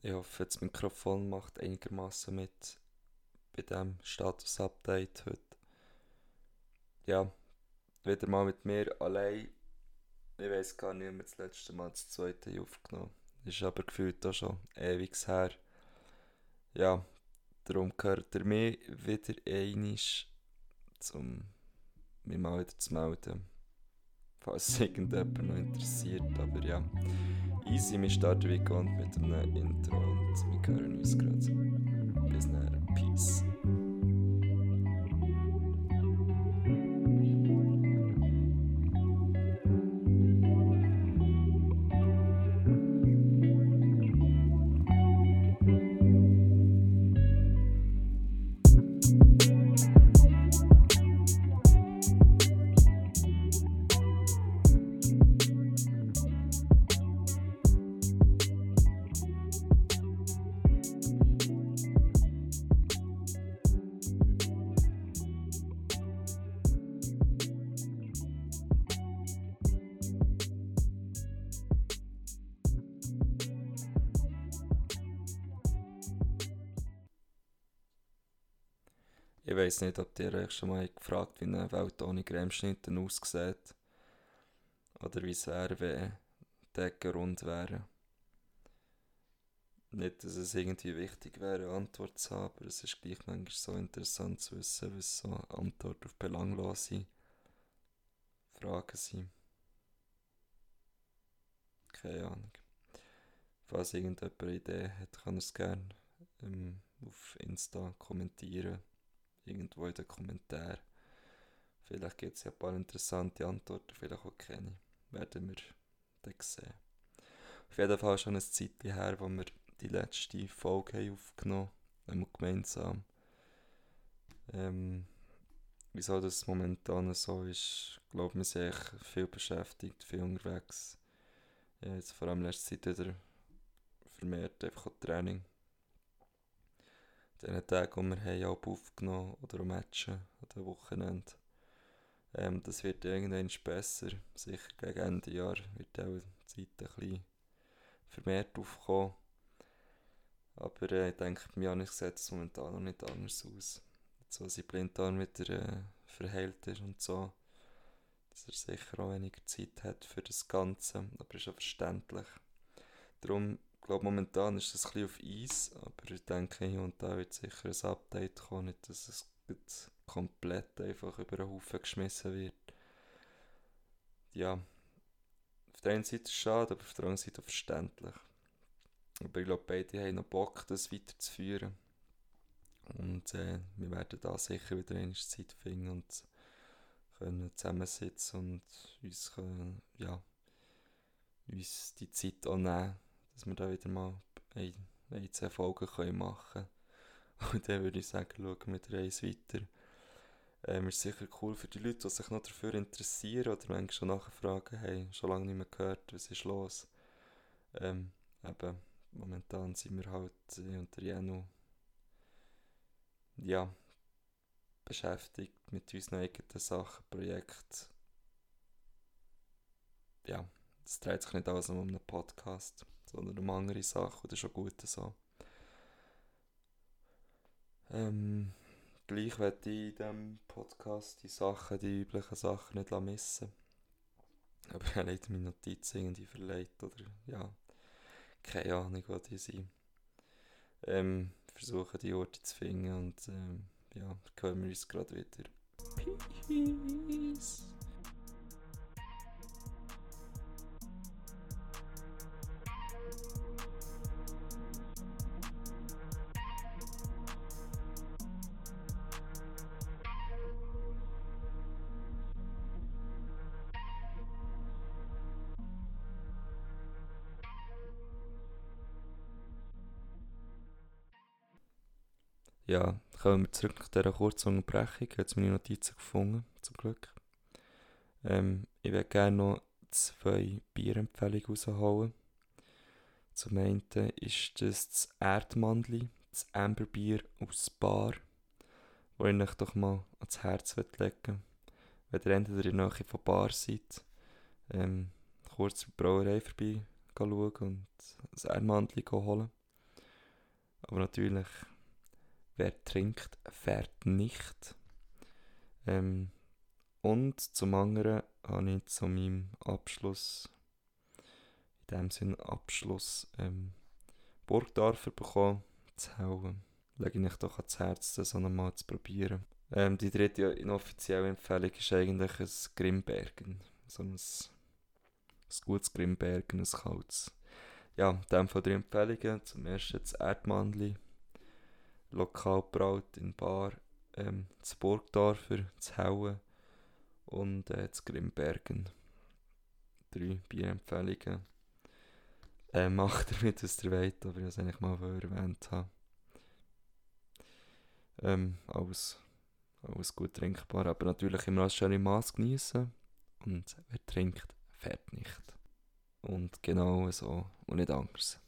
Ich hoffe, das Mikrofon macht einigermaßen mit bei diesem Status-Update heute. Ja, wieder mal mit mir allein. Ich weiß gar nicht mehr das letzte Mal das zweite aufgenommen. Ist aber gefühlt auch schon ewig her. Ja, darum gehört ihr mir wieder einig, um mich mal wieder zu melden. Falls irgendjemand noch interessiert, aber ja. Easy, wir starten wie gewohnt mit einem Intro und wir hören uns gerade. Bis dann, Peace. Ich weiß nicht, ob ihr euch schon mal gefragt wie eine Welt ohne Cremeschnitte aussieht. Oder wie es wäre, wenn Decken rund wären. Nicht, dass es irgendwie wichtig wäre, eine Antwort zu haben, aber es ist gleich manchmal so interessant zu wissen, was so Antwort auf belanglose Fragen sind. Keine Ahnung. Falls irgendjemand eine Idee hat, kann er es gerne ähm, auf Insta kommentieren irgendwo in den Kommentaren. Vielleicht gibt es ja ein paar interessante Antworten, vielleicht auch keine. Werden wir dann sehen. Auf jeden Fall schon eine Zeit her, wo wir die letzte Folge haben aufgenommen haben, gemeinsam. Ähm, wieso das momentan so ist, ich glaube, wir sind viel beschäftigt, viel unterwegs. Ja, jetzt vor allem letzte Zeit wieder vermehrt einfach Training den Tagen, die wir haben, auch aufgenommen oder Matchen an den Wochenende. Ähm, das wird irgendwann besser. Sicher gegen Ende Jahr wird auch die Zeit ein bisschen vermehrt aufkommen. Aber äh, ich denke, bei Janis sieht es momentan noch nicht anders aus. Jetzt, wo sein Blinddarm wieder äh, verheilt ist und so, dass er sicher auch weniger Zeit hat für das Ganze. Aber ist auch verständlich. Darum glaube, momentan ist es ein bisschen auf Eis, aber ich denke, hier und da wird sicher ein Update kommen, nicht, dass es komplett einfach über den Haufen geschmissen wird. Ja, auf der einen Seite schade, aber auf der anderen Seite verständlich. Aber ich glaube, beide haben noch Bock, das weiterzuführen. Und äh, wir werden da sicher wieder eine Zeit finden und können zusammensitzen und uns, können, ja, uns die Zeit auch nehmen dass wir da wieder mal ein, ein zwei Folgen können machen können. Und dann würde ich sagen, schauen wir der eins weiter. Ähm, ist sicher cool für die Leute, die sich noch dafür interessieren oder manchmal schon nachfragen, hey, schon lange nicht mehr gehört, was ist los? Ähm, eben, momentan sind wir halt unter Jenu ja, beschäftigt mit unseren eigenen Sachen, Projekten. Ja, es dreht sich nicht alles um einen Podcast sondern um andere Sachen. Ist schon gut so. Ähm, gleich werde ich in diesem Podcast die Sachen, die üblichen Sachen nicht missen Aber ich habe leider meine Notizen irgendwie verleiht oder ja, keine Ahnung, wo die sind. Ähm, versuche die Orte zu finden und ähm, ja, hören wir uns gerade wieder. Peace! Ja, kommen wir zurück nach dieser kurzen Unterbrechung. Ich habe meine Notizen gefunden, zum Glück. Ähm, ich würde gerne noch zwei Bierempfehlungen rausholen. Zum einen ist das das Erdmandli, das Amberbier aus Bar, das ich euch doch mal ans Herz legen will. Wenn ihr entweder in der Nähe von Bar seid, ähm, kurz die Brauerei vorbei schauen und das Erdmandli holen. aber natürlich, wer trinkt, fährt nicht. Ähm, und zum anderen habe ich zu meinem Abschluss, in dem Sinne Abschluss, ähm, Burgdorfer bekommen, zu hauen. Lege ich doch ans Herz, das auch nochmal zu probieren. Ähm, die dritte inoffizielle Empfehlung ist eigentlich ein Grimbergen. So ein, ein gutes Grimbergen, ein kaltes. Ja, in dem von drei Empfehlungen. Zum ersten das Erdmannli, lokal braut in Bar, ähm, das Burgdorfer, das Hauen und äh, das Grimbergen. Drei Bierempfehlungen. Äh, macht damit, was ihr wollt, aber ich es eigentlich mal erwähnt habe. Ähm, alles, alles gut trinkbar, aber natürlich immer als schöne Maß genießen. Und wer trinkt, fährt nicht. Und genau so und nicht anders.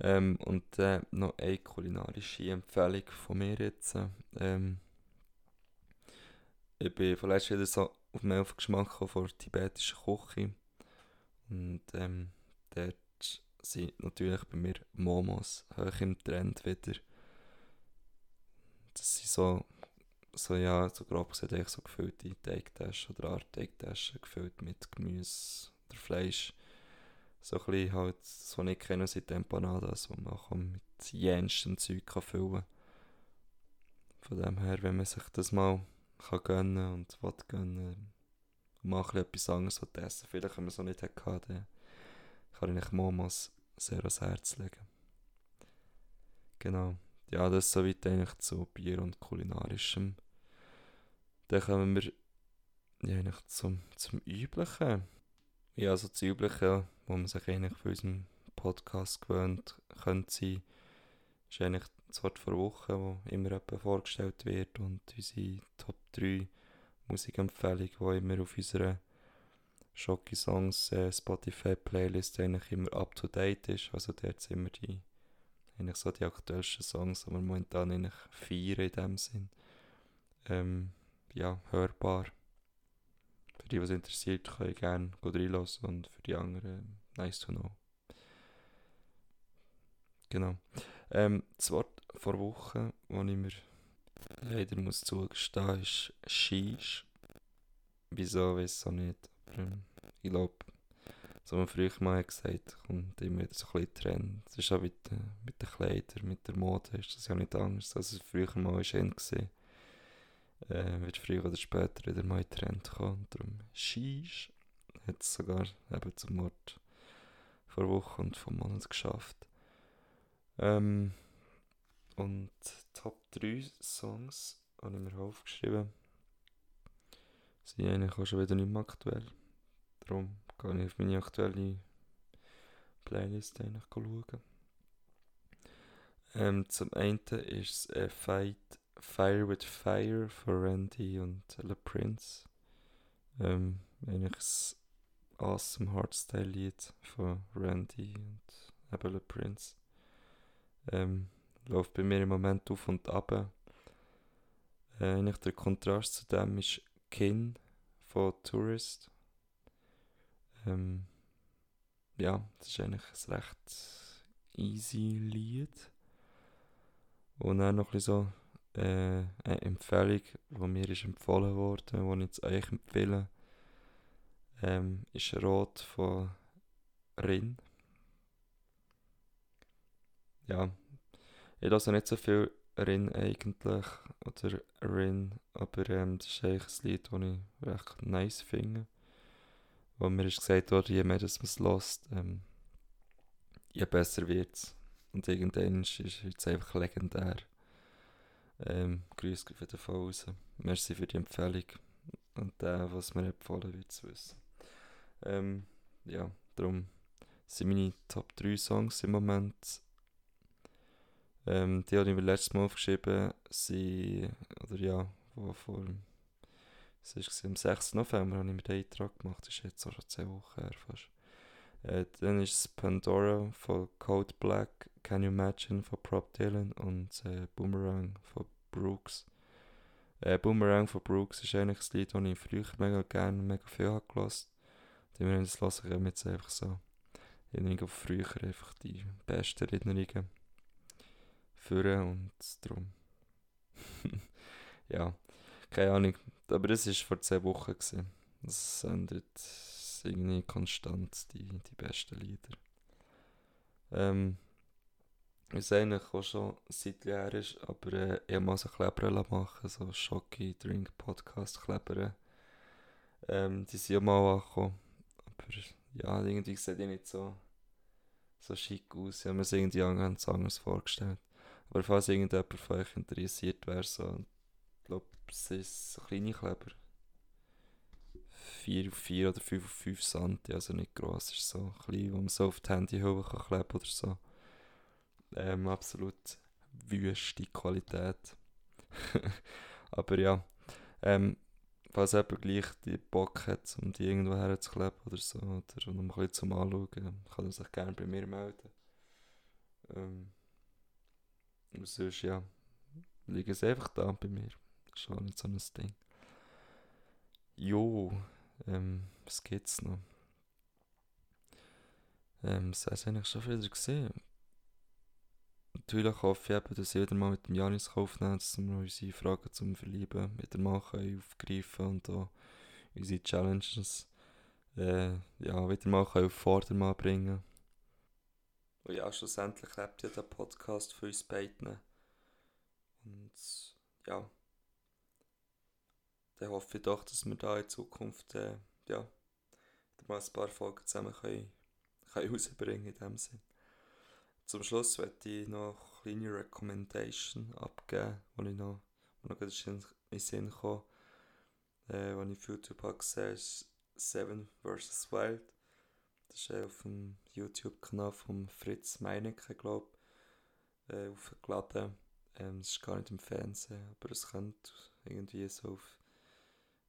Ähm, und äh, noch eine kulinarische Empfehlung von mir jetzt. Ähm, ich bin vorletzt wieder so auf den Geschmack von der tibetischen Küche. Und ähm, dort sind natürlich bei mir Momos hoch im Trend wieder. Das sind so, so ja, so grob gesagt, eigentlich so gefüllte Teigtaschen oder Art Teigtaschen gefüllt mit Gemüse oder Fleisch. So ein bisschen halt, so nicht kennen sind Empanadas, wo man mit jenstem Zeug kann füllen kann. Von dem her, wenn man sich das mal kann gönnen und will gönnen und mal etwas anderes essen vielleicht, wenn man noch nicht hatte, dann kann ich Momos sehr ans Herz legen. Genau. Ja, das soweit eigentlich zu Bier und Kulinarischem. Dann kommen wir ja, eigentlich zum, zum Üblichen. Ja, also das Übliche, wo man sich eigentlich für unseren Podcast gewöhnt könnte sein, ist eigentlich das Wort vor Woche, wo immer etwa vorgestellt wird und unsere Top 3 Musikempfehlungen, die immer auf unserer Schocki Songs äh, Spotify Playlist eigentlich immer up to date ist. Also dort sind immer die eigentlich so die aktuellsten Songs, die wir momentan eigentlich feiern in dem Sinn. Ähm, ja, hörbar. Für die, was interessiert, können gerne reinlassen und für die anderen nice to know. Genau. Ähm, das Wort vor Wochen, das ich mir leider muss zugestehen, ist Shish. Wieso, weiß ich nicht. Ähm, ich glaube, so man früher mal gesagt kommt immer wieder so ein bisschen Trend. Es ist auch mit, mit den Kleidern, mit der Mode ist das ja nicht anders, als es früher mal war. Äh, wird früher oder später wieder mal ein Trend kommen. Darum Shish hat es sogar eben zum Wort vor Wochen und vom Monat geschafft. Ähm, und Top 3 Songs habe ich mir aufgeschrieben. Sind eigentlich auch schon wieder nicht mehr aktuell. Darum gehe ich auf meine aktuelle Playlist schauen. Ähm, zum einen ist es äh, Fight Fire with Fire von Randy und Le Prince. Ähm, eigentlich ein awesome Hardstyle-Lied von Randy und eben Le Prince. Ähm, läuft bei mir im Moment auf und ab. Äh, eigentlich der Kontrast zu dem ist Kin von Tourist. Ähm, ja, das ist eigentlich ein recht easy Lied. Und dann noch ein bisschen so äh, eine Empfehlung, die mir ist empfohlen wurde, die ich jetzt euch empfehle, ähm, ist Rot von Rin. Ja, ich lasse nicht so viel Rin eigentlich, oder Rin, aber ähm, das ist eigentlich ein Lied, das ich recht nice finde wo mir ist gesagt wurde, je mehr man es lässt, ähm, je besser wird es. Und irgendwann ist es einfach legendär. Ähm, Grüße jeden Fall raus. Merci für die Empfehlung. Und der, was mir empfohlen wird, zu wissen. Ähm, ja, darum sind meine Top 3 Songs im Moment. Ähm, die habe ich mir letztes Mal aufgeschrieben, sie, oder ja, wo vor es war am 6. November, habe ich mir den Eintrag gemacht. Das ist jetzt auch schon 10 Wochen her fast. Äh, dann ist es Pandora von Code Black, Can You Imagine von Prop Dylan und äh, Boomerang von Brooks. Äh, Boomerang von Brooks ist eigentlich das Lied, das ich früher mega gerne mega viel habe. Die wir das lassen können jetzt einfach so Erinnerungen von früher, einfach die besten Erinnerungen. führen und darum. ja, keine Ahnung. Aber das war vor zwei Wochen. Gewesen. Das ändert irgendwie konstant die, die besten Lieder. Ähm, was eigentlich auch schon seit her ist, aber äh, ich mal so Kleber machen, so Schocki Drink Podcast Kleber. Ähm, die sind auch mal angekommen. Aber ja, irgendwie sieht die nicht so, so schick aus. Ich habe mir es irgendwie ganz anders vorgestellt. Aber falls irgendjemand von euch interessiert wäre, so, ich glaube, es ist so kleine Kleber. 4 auf 4 oder 5 auf 5 cm, also nicht gross, ist so klein, wo man so auf die Handyhülle kann oder so. Ähm, absolut wüste Qualität. Aber ja, ähm, falls jemand gleich die Bock hat, um die irgendwo herzukleben oder so, oder um ein bisschen zum Anschauen, kann er sich gerne bei mir melden. Ähm, und sonst, ja, liegen sie einfach da bei mir. Das ist auch nicht so ein Ding. Jo, ähm, was gibt's noch? Ähm, das du eigentlich schon wieder gesehen. Natürlich hoffe ich eben, dass ich wieder mal mit dem Janis aufnehmen dass wir unsere Fragen zum Verlieben wieder mal aufgreifen und auch unsere Challenges äh, ja, wieder mal auf Vordermann bringen Und ja, schlussendlich lebt ja der Podcast für uns beiden. Und ja, dann hoffe ich doch, dass wir da in Zukunft äh, ja, mal ein paar Folgen zusammen können, können rausbringen in dem Sinn. Zum Schluss möchte ich noch eine kleine Recommendation abgeben, die ich noch, in den Sinn kam, äh, die ich auf YouTube habe gesehen ist Seven vs. Wild. Das ist äh, auf dem YouTube-Kanal von Fritz Meinecke, glaube ich, äh, aufgeladen. Ähm, ist gar nicht im Fernsehen, aber es könnte irgendwie so auf,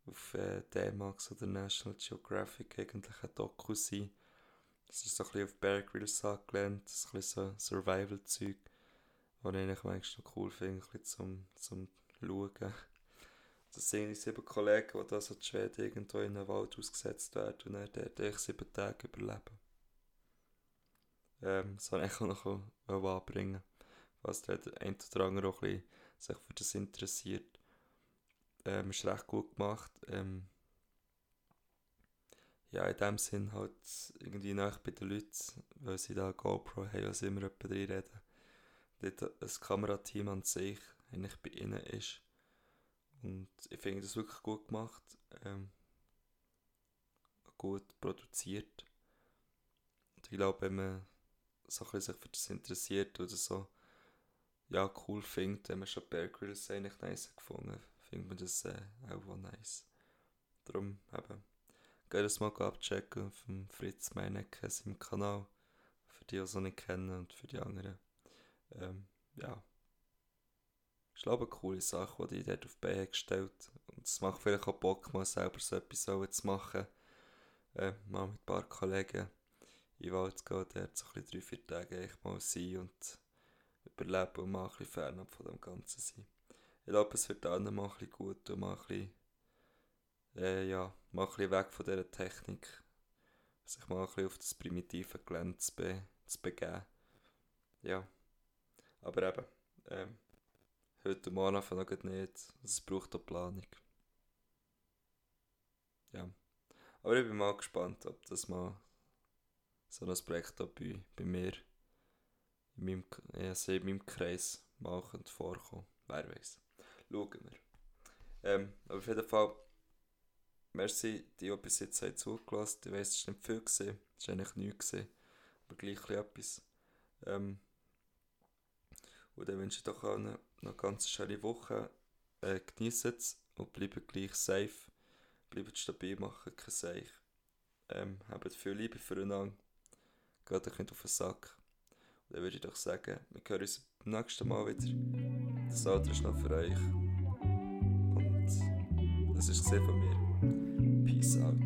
auf äh, D-Max oder National Geographic eigentlich ein Doku sein es ist so ein bisschen auf Bear Grylls angelehnt, das ist ein bisschen so Survival-Zeug, was ich eigentlich manchmal cool finde, ein bisschen zum, zum Schauen. Das sind sieben Kollegen, die da so in Schweden irgendwo in einem Wald ausgesetzt werden und dann dort sieben Tage überleben. Ähm, das wollte ich noch anbringen, falls der ein oder andere auch ein bisschen sich für das interessiert. Ähm, ist recht gut gemacht. Ähm, ja, in dem Sinn halt irgendwie nach bei den Leuten, weil sie da GoPro haben, was immer jemand drin reden. Dort ein Kamerateam an sich eigentlich bei ihnen ist. Und ich finde das wirklich gut gemacht. Ähm, gut produziert. Und ich glaube, wenn man so ein sich für das interessiert oder so ja, cool findet, wenn man schon Bear Grylls eigentlich nice gefunden findet man das äh, auch nice. Darum eben Geht das mal abchecken dem Fritz Meinecke, seinem Kanal. Für die, die es noch nicht kennen und für die anderen. Ähm, ja. Ich glaube, eine coole Sache, die ich dort auf die Beine gestellt Und es macht vielleicht auch Bock, mal selber so etwas zu machen. Äh, mal mit ein paar Kollegen in den Wald zu gehen, dort so drei, vier Tage echt mal sein und überleben und mal ein bisschen fernab von dem Ganzen sein. Ich glaube, es wird allen mal ein bisschen gut und mal ein bisschen äh, ja, mal ein weg von dieser Technik, sich mal ein bisschen auf das primitive Gelände zu, be zu begeben. Ja, aber eben, ähm, heute morgen einfach noch nicht, es braucht auch Planung. Ja, aber ich bin mal gespannt, ob das mal so ein Projekt auch bei, bei mir in meinem, also in meinem Kreis mal vorkommen Wer weiß. Schauen wir. Ähm, aber auf jeden Fall Merci, die, die bis jetzt haben zugelassen Ich weiss, es war nicht viel, es war eigentlich nichts, aber gleich etwas. Ähm, und dann wünsche ich doch allen noch eine ganz schöne Woche. Äh, Genießt es und bleibt gleich safe. Bleibt stabil, machen kein Seich. Ähm, habt viel Liebe füreinander. Geht euch nicht auf den Sack. Und dann würde ich doch sagen, wir hören uns beim nächsten Mal wieder. Das Alter ist noch für euch. Und das ist es von mir. Peace out.